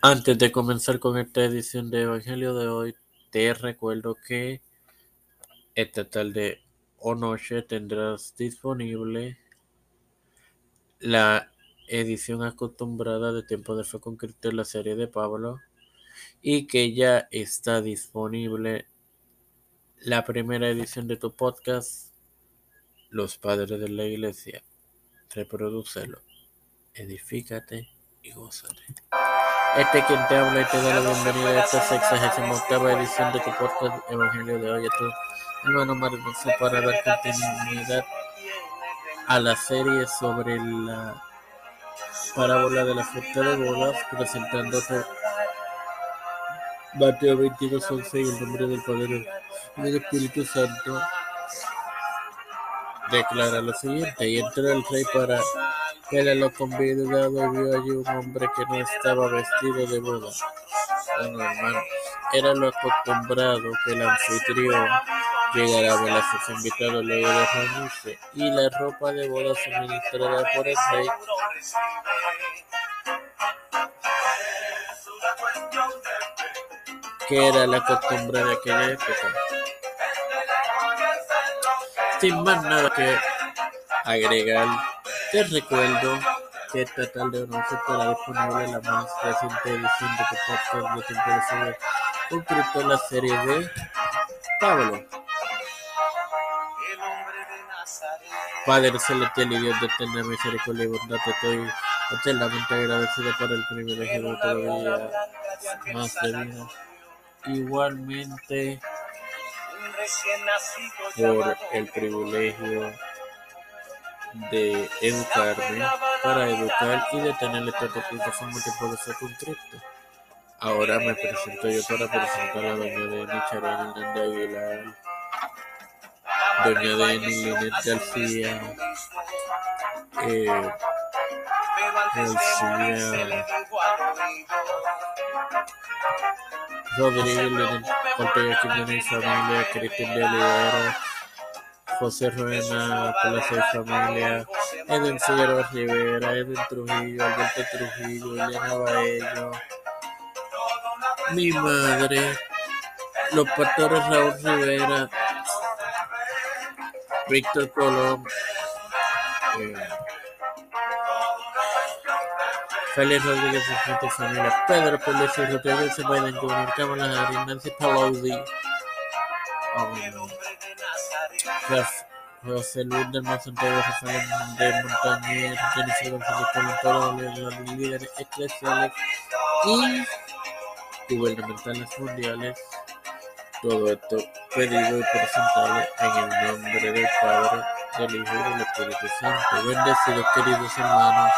Antes de comenzar con esta edición de Evangelio de hoy, te recuerdo que esta tarde o noche tendrás disponible la edición acostumbrada de Tiempo de Fe con Cristo la serie de Pablo y que ya está disponible la primera edición de tu podcast, Los Padres de la Iglesia. Reproducelo, edifícate y gózate. Este quien te habla y te da la bienvenida a esta sexagésima octava edición de tu podcast Evangelio de hoy a tu hermano Margoso para dar continuidad a la serie sobre la parábola de la fiesta de bodas, presentándote Mateo 22, 11 y el nombre del Padre y del Espíritu Santo. Declara lo siguiente, y entró el rey para los convidados vio allí un hombre que no estaba vestido de boda. Era lo acostumbrado que el anfitrión llegara a ver a sus invitados luego de reunirse y la ropa de boda suministrada por el rey que era la costumbre de aquella época. Sin más nada que agregar, te recuerdo que esta tarde noche estará disponible la más reciente edición de tu podcast de Saber, suscrito en la serie de Pablo. Padre celestial y Dios de eterna misericordia y bondad, te estoy eternamente agradecido por el privilegio de día más de vida. Igualmente por el privilegio de educarme para educar y de tener esta plataforma que puede ser con Cristo. Ahora me presento yo para presentar a doña Deni Charán Hernández Aguilar, doña Deni Linet García, eh, García Rodríguez Linet Ortega Jiménez familia, Cristian de Olivera, José Ruena, Palacio y Familia, Eden Figueroa Rivera, Eden Trujillo, Alberto Trujillo, Elena Baello, mi madre, los pastores Raúl Rivera, Víctor Colón, eh, Félix Rodríguez y familia, Pedro y Rodríguez Biden Jr., Kamala Harris, Nancy Pelosi, um, José Luis del Mar Santiago, Rafael de Montañer, Jennifer González Colón, los líderes eclesiales y gubernamentales mundiales. Todo esto pedido y presentado en el nombre del Padre, del Hijo y del Espíritu Santo. Bendecidos, queridos hermanos.